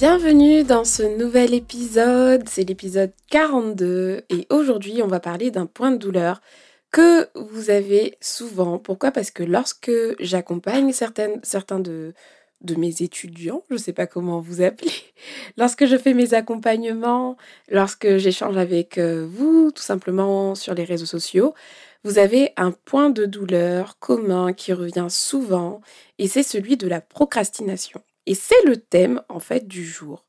Bienvenue dans ce nouvel épisode, c'est l'épisode 42 et aujourd'hui on va parler d'un point de douleur que vous avez souvent. Pourquoi? Parce que lorsque j'accompagne certains de, de mes étudiants, je ne sais pas comment vous appeler, lorsque je fais mes accompagnements, lorsque j'échange avec euh, vous, tout simplement sur les réseaux sociaux, vous avez un point de douleur commun qui revient souvent et c'est celui de la procrastination. Et c'est le thème en fait du jour.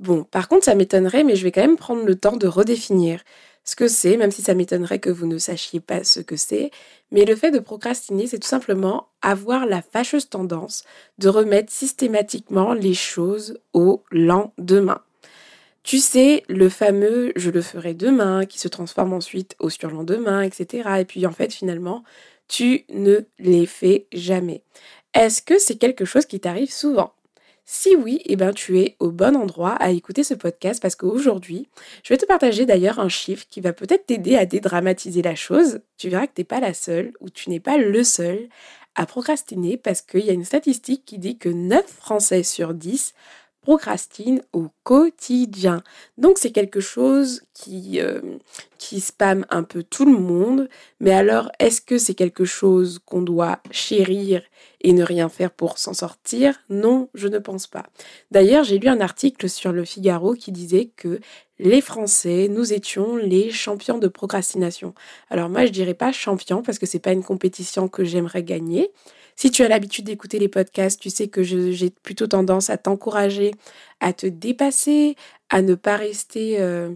Bon, par contre, ça m'étonnerait, mais je vais quand même prendre le temps de redéfinir ce que c'est, même si ça m'étonnerait que vous ne sachiez pas ce que c'est. Mais le fait de procrastiner, c'est tout simplement avoir la fâcheuse tendance de remettre systématiquement les choses au lendemain. Tu sais, le fameux je le ferai demain, qui se transforme ensuite au surlendemain, etc. Et puis en fait, finalement, tu ne les fais jamais. Est-ce que c'est quelque chose qui t'arrive souvent? Si oui, eh ben, tu es au bon endroit à écouter ce podcast parce qu'aujourd'hui, je vais te partager d'ailleurs un chiffre qui va peut-être t'aider à dédramatiser la chose. Tu verras que tu n'es pas la seule ou tu n'es pas le seul à procrastiner parce qu'il y a une statistique qui dit que 9 Français sur 10 procrastine au quotidien. Donc c'est quelque chose qui, euh, qui spamme un peu tout le monde. Mais alors, est-ce que c'est quelque chose qu'on doit chérir et ne rien faire pour s'en sortir? Non, je ne pense pas. D'ailleurs, j'ai lu un article sur le Figaro qui disait que les Français, nous étions les champions de procrastination. Alors moi, je dirais pas champion parce que c'est pas une compétition que j'aimerais gagner. Si tu as l'habitude d'écouter les podcasts, tu sais que j'ai plutôt tendance à t'encourager à te dépasser, à ne pas rester euh,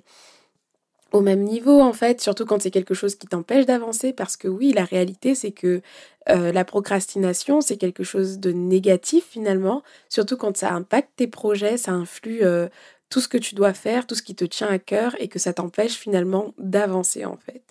au même niveau en fait, surtout quand c'est quelque chose qui t'empêche d'avancer, parce que oui, la réalité c'est que euh, la procrastination c'est quelque chose de négatif finalement, surtout quand ça impacte tes projets, ça influe euh, tout ce que tu dois faire, tout ce qui te tient à cœur et que ça t'empêche finalement d'avancer en fait.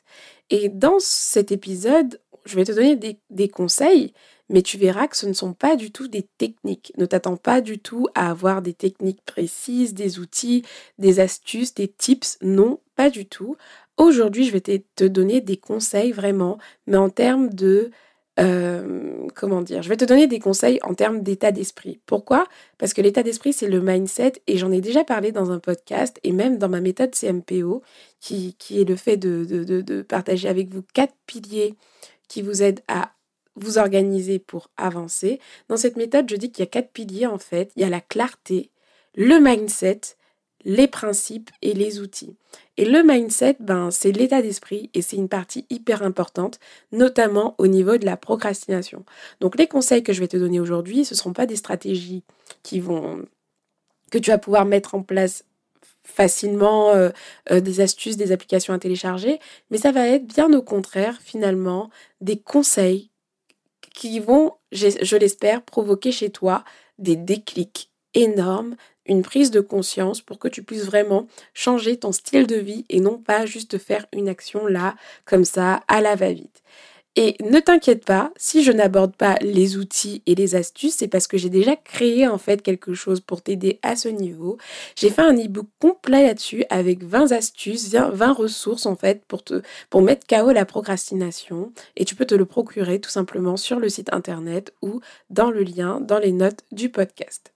Et dans cet épisode, je vais te donner des conseils mais tu verras que ce ne sont pas du tout des techniques. Ne t'attends pas du tout à avoir des techniques précises, des outils, des astuces, des tips. Non, pas du tout. Aujourd'hui, je vais te donner des conseils vraiment, mais en termes de... Euh, comment dire Je vais te donner des conseils en termes d'état d'esprit. Pourquoi? Parce que l'état d'esprit, c'est le mindset, et j'en ai déjà parlé dans un podcast, et même dans ma méthode CMPO, qui, est le fait de partager avec vous quatre piliers qui vous aident à vous organiser pour avancer. Dans cette méthode, je dis qu'il y a quatre piliers en fait. Il y a la clarté, le mindset, les principes et les outils. Et le mindset, ben, c'est l'état d'esprit et c'est une partie hyper importante, notamment au niveau de la procrastination. Donc les conseils que je vais te donner aujourd'hui, ce ne seront pas des stratégies qui vont que tu vas pouvoir mettre en place facilement euh, euh, des astuces, des applications à télécharger, mais ça va être bien au contraire finalement des conseils qui vont, je l'espère, provoquer chez toi des déclics énormes, une prise de conscience pour que tu puisses vraiment changer ton style de vie et non pas juste faire une action là, comme ça, à la va-vite. Et ne t'inquiète pas, si je n'aborde pas les outils et les astuces, c'est parce que j'ai déjà créé en fait quelque chose pour t'aider à ce niveau. J'ai fait un e-book complet là-dessus avec 20 astuces, 20 ressources en fait pour te pour mettre KO la procrastination et tu peux te le procurer tout simplement sur le site internet ou dans le lien dans les notes du podcast.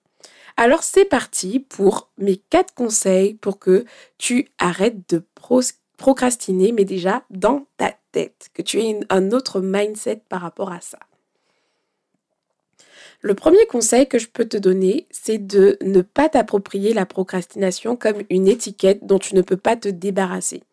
Alors c'est parti pour mes 4 conseils pour que tu arrêtes de procrastiner mais déjà dans ta tête, que tu aies un autre mindset par rapport à ça. Le premier conseil que je peux te donner, c'est de ne pas t'approprier la procrastination comme une étiquette dont tu ne peux pas te débarrasser.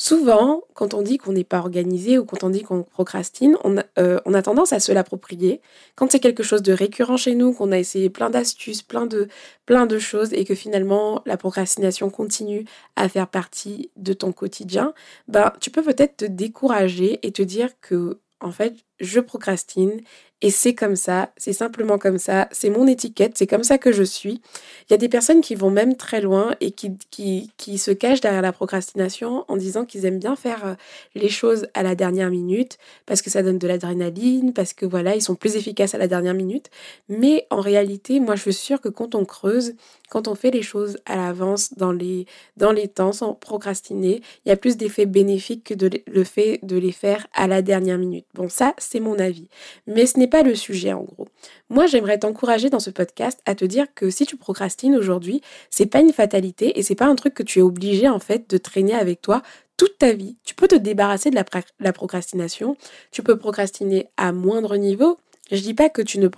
Souvent, quand on dit qu'on n'est pas organisé ou quand on dit qu'on procrastine, on a, euh, on a, tendance à se l'approprier. Quand c'est quelque chose de récurrent chez nous, qu'on a essayé plein d'astuces, plein de, plein de choses et que finalement la procrastination continue à faire partie de ton quotidien, ben, tu peux peut-être te décourager et te dire que en fait, je procrastine et c'est comme ça, c'est simplement comme ça, c'est mon étiquette, c'est comme ça que je suis. Il y a des personnes qui vont même très loin et qui, qui, qui se cachent derrière la procrastination en disant qu'ils aiment bien faire euh, les choses à la dernière minute parce que ça donne de l'adrénaline, parce que voilà, ils sont plus efficaces à la dernière minute. Mais en réalité, moi je suis sûre que quand on creuse, quand on fait les choses à l'avance dans les, dans les temps sans procrastiner, il y a plus d'effets bénéfiques que de, le fait de les faire à la dernière minute. Bon, ça, c'est mon avis. Mais ce n'est pas le sujet en gros. Moi, j'aimerais t'encourager dans ce podcast à te dire que si tu procrastines aujourd'hui, c'est pas une fatalité et c'est pas un truc que tu es obligé en fait de traîner avec toi toute ta vie. Tu peux te débarrasser de la, procrastination. Tu peux procrastiner à moindre niveau. Je dis pas que tu ne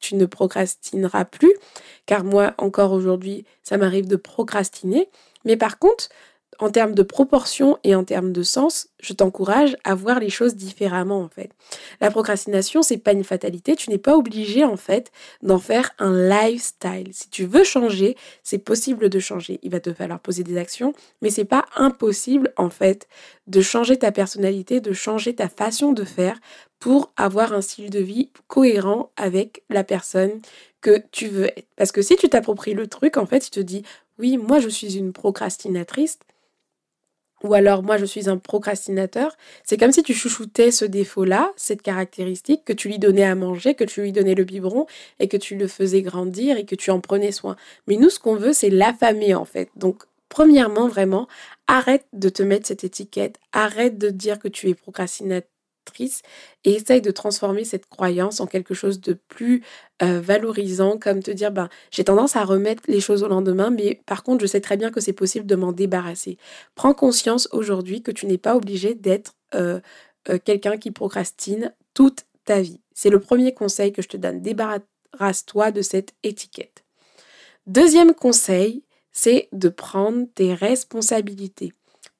tu ne procrastineras plus, car moi encore aujourd'hui, ça m'arrive de procrastiner. Mais par contre, en termes de proportion et en termes de sens, je t'encourage à voir les choses différemment en fait. La procrastination, c'est pas une fatalité, tu n'es pas obligé en fait d'en faire un lifestyle. Si tu veux changer, c'est possible de changer. Il va te falloir poser des actions, mais c'est pas impossible en fait de changer ta personnalité, de changer ta façon de faire pour avoir un style de vie cohérent avec la personne que tu veux être. Parce que si tu t'appropries le truc, en fait, tu te dis oui, moi je suis une procrastinatrice, ou alors moi je suis un procrastinateur, c'est comme si tu chouchoutais ce défaut-là, cette caractéristique, que tu lui donnais à manger, que tu lui donnais le biberon et que tu le faisais grandir et que tu en prenais soin. Mais nous, ce qu'on veut, c'est l'affamer en fait. Donc, premièrement, vraiment, arrête de te mettre cette étiquette, arrête de dire que tu es procrastinateur et essaye de transformer cette croyance en quelque chose de plus valorisant, comme te dire, ben, j'ai tendance à remettre les choses au lendemain, mais par contre, je sais très bien que c'est possible de m'en débarrasser. Prends conscience aujourd'hui que tu n'es pas obligé d'être quelqu'un qui procrastine toute ta vie. C'est le premier conseil que je te donne. Débarrasse-toi de cette étiquette. Deuxième conseil, c'est de prendre tes responsabilités.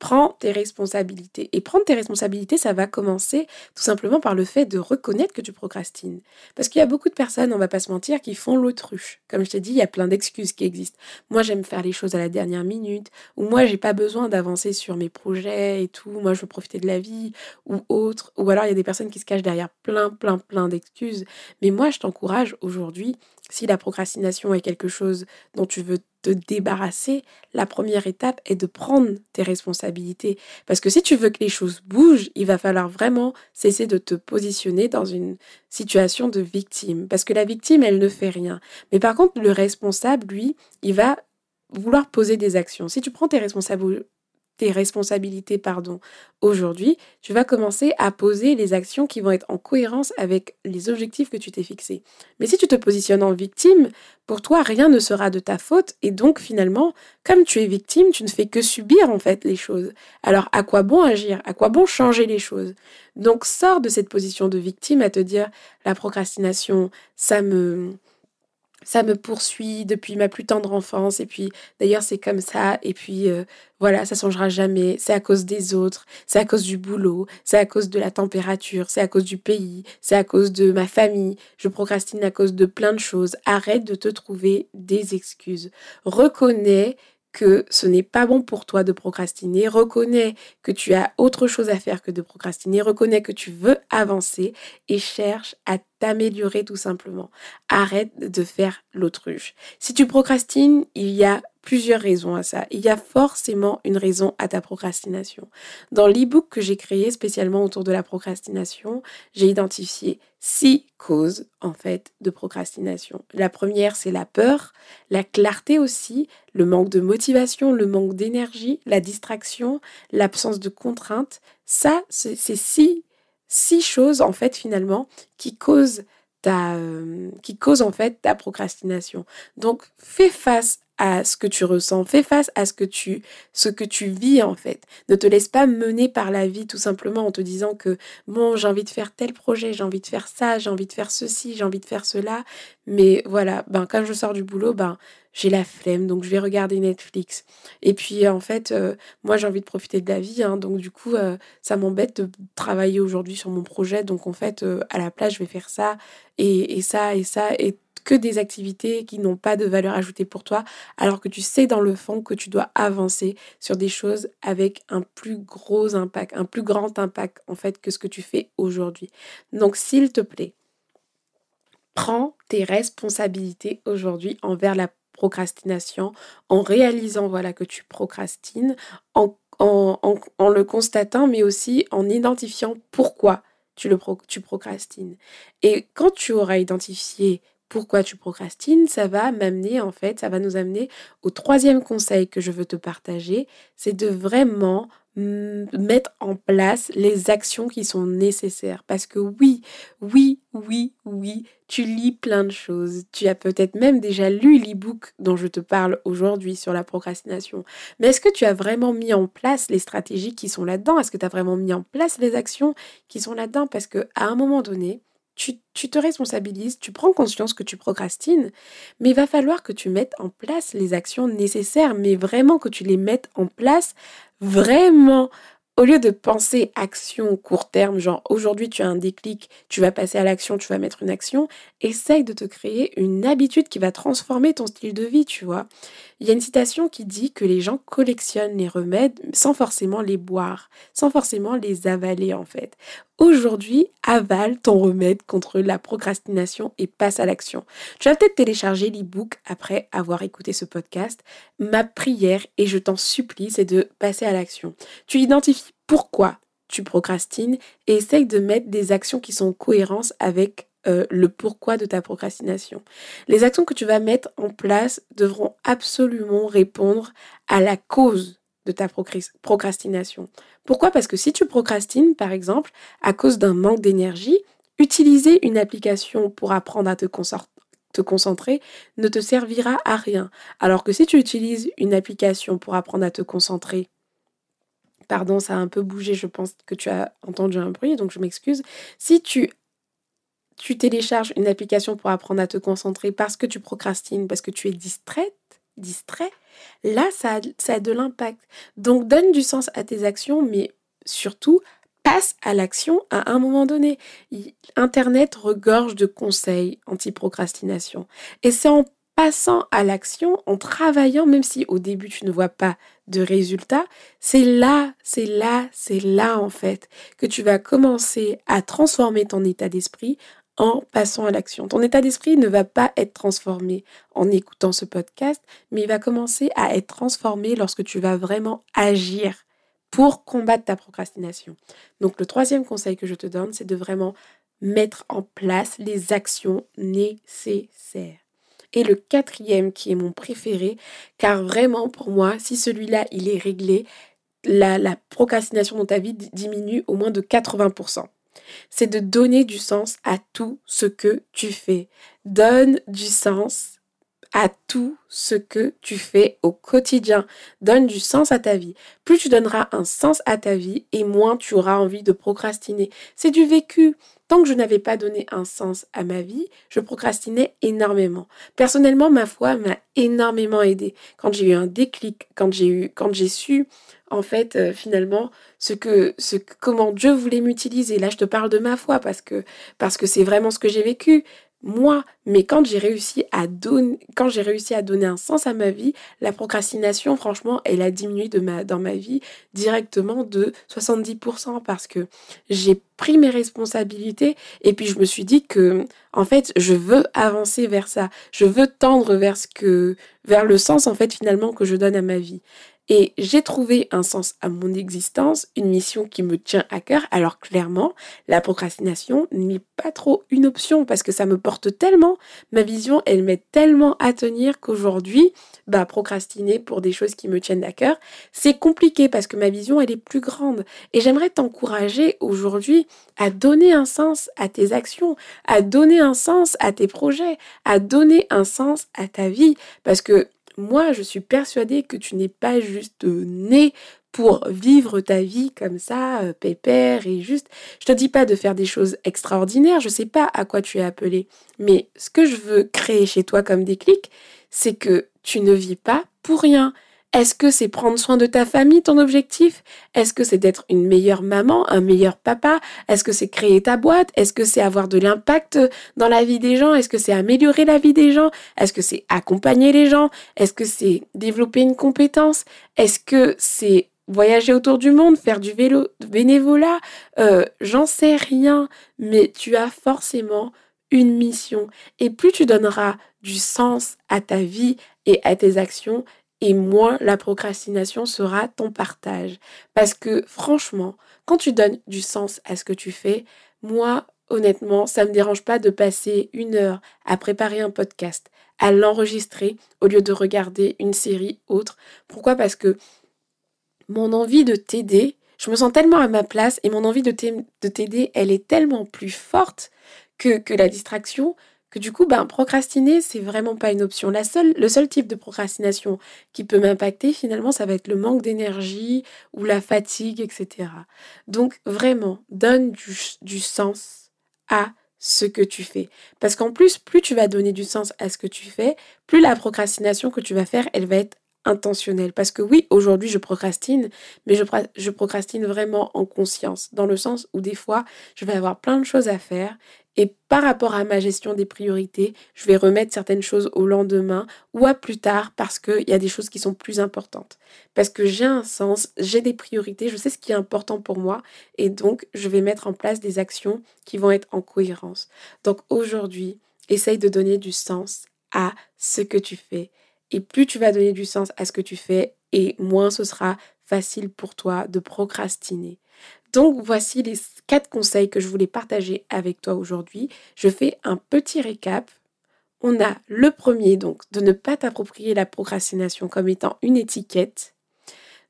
Prends tes responsabilités. Et prendre tes responsabilités, ça va commencer tout simplement par le fait de reconnaître que tu procrastines. Parce qu'il y a beaucoup de personnes, on va pas se mentir, qui font l'autruche. Comme je t'ai dit, il y a plein d'excuses qui existent. Moi, j'aime faire les choses à la dernière minute, ou moi, j'ai pas besoin d'avancer sur mes projets et tout. Moi, je veux profiter de la vie, ou autre. Ou alors, il y a des personnes qui se cachent derrière plein, plein, plein d'excuses. Mais moi, je t'encourage aujourd'hui, si la procrastination est quelque chose dont tu veux te débarrasser, la première étape est de prendre tes responsabilités. Parce que si tu veux que les choses bougent, il va falloir vraiment cesser de te positionner dans une situation de victime. Parce que la victime, elle ne fait rien. Mais par contre, le responsable, lui, il va vouloir poser des actions. Si tu prends tes responsabilités tes responsabilités pardon, aujourd'hui, tu vas commencer à poser les actions qui vont être en cohérence avec les objectifs que tu t'es fixés. Mais si tu te positionnes en victime, pour toi, rien ne sera de ta faute et donc finalement, comme tu es victime, tu ne fais que subir en fait les choses. Alors à quoi bon agir? À quoi bon changer les choses? Donc sors de cette position de victime à te dire la procrastination, ça me ça me poursuit depuis ma plus tendre enfance et puis d'ailleurs c'est comme ça et puis euh, voilà ça changera jamais. C'est à cause des autres c'est à cause du boulot c'est à cause de la température c'est à cause du pays c'est à cause de ma famille. Je procrastine à cause de plein de choses. Arrête de te trouver des excuses. Reconnais que ce n'est pas bon pour toi de procrastiner, reconnais que tu as autre chose à faire que de procrastiner, reconnais que tu veux avancer et cherche à t'améliorer tout simplement. Arrête de faire l'autruche. Si tu procrastines, il y a plusieurs raisons à ça. Il y a forcément une raison à ta procrastination. Dans l'e-book que j'ai créé spécialement autour de la procrastination, j'ai identifié six causes en fait de procrastination. La première, c'est la peur, la clarté aussi, le manque de motivation, le manque d'énergie, la distraction, l'absence de contraintes. Ça, c'est six, six choses en fait finalement qui causent ta, euh, qui causent en fait ta procrastination. Donc fais face à ce que tu ressens, fais face à ce que tu ce que tu vis en fait. Ne te laisse pas mener par la vie tout simplement en te disant que bon, j'ai envie de faire tel projet, j'ai envie de faire ça, j'ai envie de faire ceci, j'ai envie de faire cela, mais voilà, ben quand je sors du boulot, ben j'ai la flemme, donc je vais regarder Netflix. Et puis en fait, euh, moi j'ai envie de profiter de la vie, hein, donc du coup euh, ça m'embête de travailler aujourd'hui sur mon projet, donc en fait euh, à la place je vais faire ça et, et ça et ça et que des activités qui n'ont pas de valeur ajoutée pour toi, alors que tu sais dans le fond que tu dois avancer sur des choses avec un plus gros impact, un plus grand impact en fait que ce que tu fais aujourd'hui. Donc s'il te plaît, prends tes responsabilités aujourd'hui envers la procrastination en réalisant voilà que tu procrastines, en, en, le constatant, mais aussi en identifiant pourquoi tu, le tu procrastines. Et quand tu auras identifié pourquoi tu procrastines, ça va m'amener en fait, ça va nous amener au troisième conseil que je veux te partager, c'est de vraiment mettre en place les actions qui sont nécessaires. Parce que oui, oui, oui, oui, tu lis plein de choses. Tu as peut-être même déjà lu l'e-book dont je te parle aujourd'hui sur la procrastination. Mais est-ce que tu as vraiment mis en place les stratégies qui sont là-dedans? Est-ce que tu as vraiment mis en place les actions qui sont là-dedans? Parce que à un moment donné, tu, te responsabilises, tu prends conscience que tu procrastines, mais il va falloir que tu mettes en place les actions nécessaires, mais vraiment que tu les mettes en place vraiment, au lieu de penser action court terme, genre aujourd'hui tu as un déclic, tu vas passer à l'action, tu vas mettre une action, essaye de te créer une habitude qui va transformer ton style de vie, tu vois. Il y a une citation qui dit que les gens collectionnent les remèdes sans forcément les boire, sans forcément les avaler en fait. Aujourd'hui, avale ton remède contre la procrastination et passe à l'action. Tu vas peut-être télécharger l'e-book après avoir écouté ce podcast. Ma prière, et je t'en supplie, c'est de passer à l'action. Tu identifies pourquoi tu procrastines et essaye de mettre des actions qui sont en cohérence avec euh, le pourquoi de ta procrastination. Les actions que tu vas mettre en place devront absolument répondre à la cause de ta procrastination. Pourquoi? Parce que si tu procrastines, par exemple, à cause d'un manque d'énergie, utiliser une application pour apprendre à te, concentrer ne te servira à rien. Alors que si tu utilises une application pour apprendre à te concentrer, pardon, ça a un peu bougé, je pense que tu as entendu un bruit, donc je m'excuse. Si tu télécharges une application pour apprendre à te concentrer parce que tu procrastines, parce que tu es distraite, distrait, là, ça a, de l'impact. Donc, donne du sens à tes actions, mais surtout, passe à l'action à un moment donné. Internet regorge de conseils anti-procrastination. Et c'est en passant à l'action, en travaillant, même si au début tu ne vois pas de résultats, c'est là, c'est là, c'est là en fait que tu vas commencer à transformer ton état d'esprit en passant à l'action. Ton état d'esprit ne va pas être transformé en écoutant ce podcast, mais il va commencer à être transformé lorsque tu vas vraiment agir pour combattre ta procrastination. Donc le troisième conseil que je te donne, c'est de vraiment mettre en place les actions nécessaires. Et le quatrième, qui est mon préféré, car vraiment pour moi, si celui-là, il est réglé, la, la procrastination dans ta vie diminue au moins de 80% c'est de donner du sens à tout ce que tu fais. Donne du sens à tout ce que tu fais au quotidien. Donne du sens à ta vie. Plus tu donneras un sens à ta vie et moins tu auras envie de procrastiner. C'est du vécu. Tant que je n'avais pas donné un sens à ma vie, je procrastinais énormément. Personnellement, ma foi m'a énormément aidé. Quand j'ai eu un déclic, quand j'ai eu, quand j'ai su en fait, euh, finalement, ce que, ce comment Dieu voulait m'utiliser. Là, je te parle de ma foi parce que parce que c'est vraiment ce que j'ai vécu moi, mais quand j'ai réussi à donner, réussi à donner un sens à ma vie, la procrastination, franchement, elle a diminué dans ma vie directement de 70% parce que j'ai pris mes responsabilités et puis je me suis dit que, en fait, je veux avancer vers ça. Je veux tendre vers ce que, vers le sens, en fait, finalement, que je donne à ma vie. Et j'ai trouvé un sens à mon existence, une mission qui me tient à cœur. Alors clairement, la procrastination n'est pas trop une option parce que ça me porte tellement, ma vision, elle m'aide tellement à tenir qu'aujourd'hui, bah, procrastiner pour des choses qui me tiennent à cœur, c'est compliqué parce que ma vision, elle est plus grande. Et j'aimerais t'encourager aujourd'hui à donner un sens à tes actions, à donner un sens à tes projets, à donner un sens à ta vie parce que moi, je suis persuadée que tu n'es pas juste né pour vivre ta vie comme ça, euh, pépère et juste. Je te dis pas de faire des choses extraordinaires, je sais pas à quoi tu es appelé, mais ce que je veux créer chez toi comme déclic, c'est que tu ne vis pas pour rien. Est-ce que c'est prendre soin de ta famille ton objectif? Est-ce que c'est d'être une meilleure maman, un meilleur papa? Est-ce que c'est créer ta boîte? Est-ce que c'est avoir de l'impact dans la vie des gens? Est-ce que c'est améliorer la vie des gens? Est-ce que c'est accompagner les gens? Est-ce que c'est développer une compétence? Est-ce que c'est voyager autour du monde, faire du vélo, bénévolat? Euh, J'en sais rien, mais tu as forcément une mission. Et plus tu donneras du sens à ta vie et à tes actions, et moins la procrastination sera ton partage. Parce que franchement, quand tu donnes du sens à ce que tu fais, moi, honnêtement, ça ne me dérange pas de passer une heure à préparer un podcast, à l'enregistrer au lieu de regarder une série autre. Pourquoi? Parce que mon envie de t'aider, je me sens tellement à ma place et mon envie de t'aider, elle est tellement plus forte que, que la distraction que du coup, ben, procrastiner, c'est vraiment pas une option. La seule, le seul type de procrastination qui peut m'impacter, finalement, ça va être le manque d'énergie ou la fatigue, etc. Donc, vraiment, donne du, sens à ce que tu fais. Parce qu'en plus, plus tu vas donner du sens à ce que tu fais, plus la procrastination que tu vas faire, elle va être intentionnelle. Parce que oui, aujourd'hui, je procrastine, mais je, procrastine vraiment en conscience, dans le sens où des fois, je vais avoir plein de choses à faire et par rapport à ma gestion des priorités, je vais remettre certaines choses au lendemain ou à plus tard parce qu'il y a des choses qui sont plus importantes. Parce que j'ai un sens, j'ai des priorités, je sais ce qui est important pour moi et donc je vais mettre en place des actions qui vont être en cohérence. Donc aujourd'hui, essaye de donner du sens à ce que tu fais. Et plus tu vas donner du sens à ce que tu fais, et moins ce sera facile pour toi de procrastiner. Donc voici les quatre conseils que je voulais partager avec toi aujourd'hui. Je fais un petit récap. On a le premier, donc, de ne pas t'approprier la procrastination comme étant une étiquette.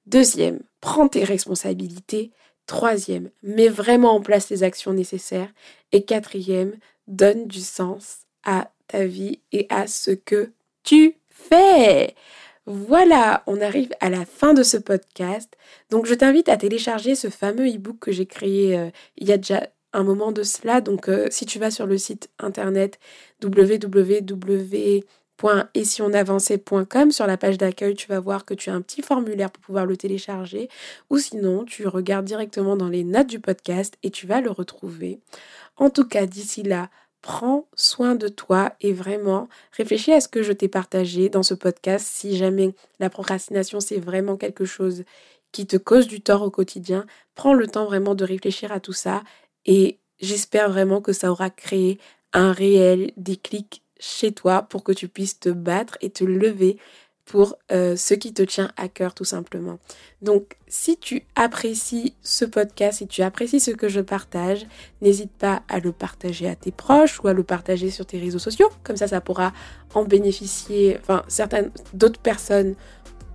Deuxième, prends tes responsabilités. Troisième, mets vraiment en place les actions nécessaires. Et quatrième, donne du sens à ta vie et à ce que tu fais. Voilà, on arrive à la fin de ce podcast. Donc je t'invite à télécharger ce fameux e-book que j'ai créé euh, il y a déjà un moment de cela. Donc euh, si tu vas sur le site internet www.esionavançait.com, sur la page d'accueil, tu vas voir que tu as un petit formulaire pour pouvoir le télécharger. Ou sinon, tu regardes directement dans les notes du podcast et tu vas le retrouver. En tout cas, d'ici là, prends soin de toi et vraiment réfléchis à ce que je t'ai partagé dans ce podcast. Si jamais la procrastination, c'est vraiment quelque chose qui te cause du tort au quotidien, prends le temps vraiment de réfléchir à tout ça et j'espère vraiment que ça aura créé un réel déclic chez toi pour que tu puisses te battre et te lever pour euh, ce qui te tient à cœur tout simplement. Donc si tu apprécies ce podcast, si tu apprécies ce que je partage, n'hésite pas à le partager à tes proches ou à le partager sur tes réseaux sociaux. Comme ça, ça pourra en bénéficier, enfin certaines d'autres personnes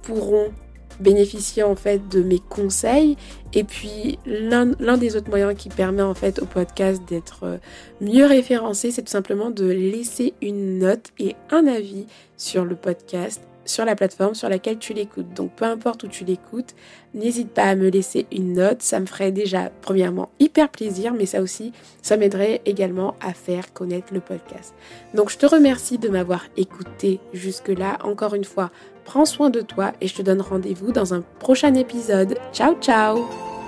pourront bénéficier en fait de mes conseils et puis l'un des autres moyens qui permet en fait au podcast d'être euh, mieux référencé c'est tout simplement de laisser une note et un avis sur le podcast sur la plateforme sur laquelle tu l'écoutes. Donc peu importe où tu l'écoutes, n'hésite pas à me laisser une note. Ça me ferait déjà premièrement hyper plaisir, mais ça aussi, ça m'aiderait également à faire connaître le podcast. Donc je te remercie de m'avoir écouté jusque-là. Encore une fois, prends soin de toi et je te donne rendez-vous dans un prochain épisode. Ciao ciao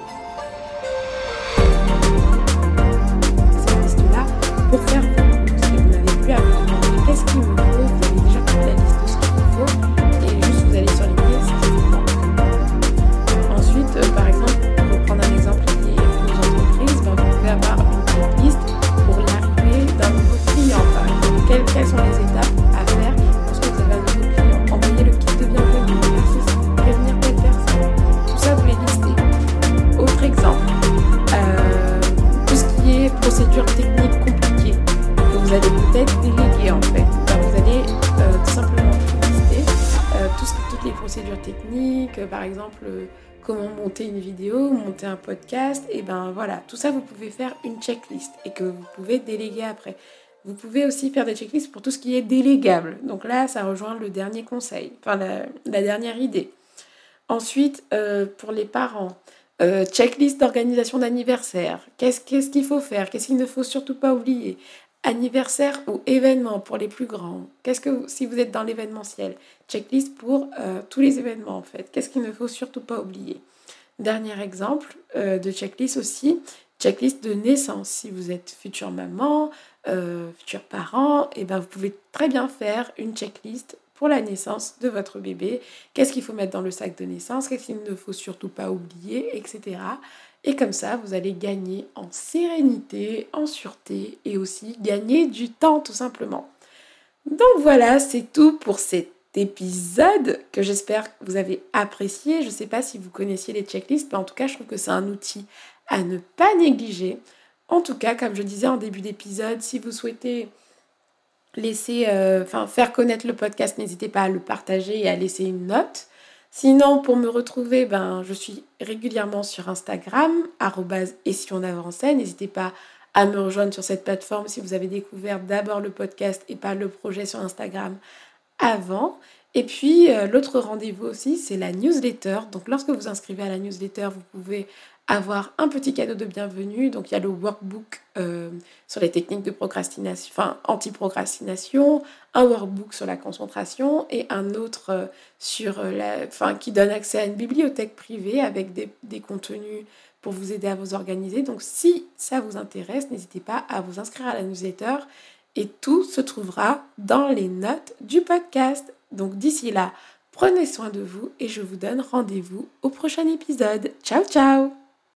et ben voilà, tout ça vous pouvez faire une checklist et que vous pouvez déléguer après. Vous pouvez aussi faire des checklists pour tout ce qui est délégable. Donc là, ça rejoint le dernier conseil, enfin la, dernière idée. Ensuite, euh, pour les parents, euh, checklist d'organisation d'anniversaire. Qu'est-ce qu'il faut faire? Qu'est-ce qu'il ne faut surtout pas oublier? Anniversaire ou événement pour les plus grands. Qu'est-ce que si vous êtes dans l'événementiel? Checklist pour euh, tous les événements en fait. Qu'est-ce qu'il ne faut surtout pas oublier? Dernier exemple de checklist aussi, checklist de naissance. Si vous êtes future maman, euh, futurs parents, et eh ben vous pouvez très bien faire une checklist pour la naissance de votre bébé. Qu'est-ce qu'il faut mettre dans le sac de naissance? Qu'est-ce qu'il ne faut surtout pas oublier? Etc. Et comme ça, vous allez gagner en sérénité, en sûreté et aussi gagner du temps tout simplement. Donc voilà, c'est tout pour cet épisode que j'espère que vous avez apprécié. Je ne sais pas si vous connaissiez les checklists, mais en tout cas, je trouve que c'est un outil à ne pas négliger En tout cas, comme je disais en début d'épisode, si vous souhaitez laisser, euh, faire connaître le podcast, n'hésitez pas à le partager et à laisser une note. Sinon, pour me retrouver, ben, je suis régulièrement sur Instagram, et si on avançait. N'hésitez pas à me rejoindre sur cette plateforme si vous avez découvert d'abord le podcast et pas le projet sur Instagram avant. Et puis, euh, l'autre rendez-vous aussi, c'est la newsletter. Donc, lorsque vous inscrivez à la newsletter, vous pouvez avoir un petit cadeau de bienvenue. Donc il y a le workbook euh, sur les techniques de procrastination, enfin anti-procrastination, un workbook sur la concentration et un autre euh, sur la, qui donne accès à une bibliothèque privée avec des, des contenus pour vous aider à vous organiser. Donc si ça vous intéresse, n'hésitez pas à vous inscrire à la newsletter et tout se trouvera dans les notes du podcast. Donc d'ici là, prenez soin de vous et je vous donne rendez-vous au prochain épisode. Ciao ciao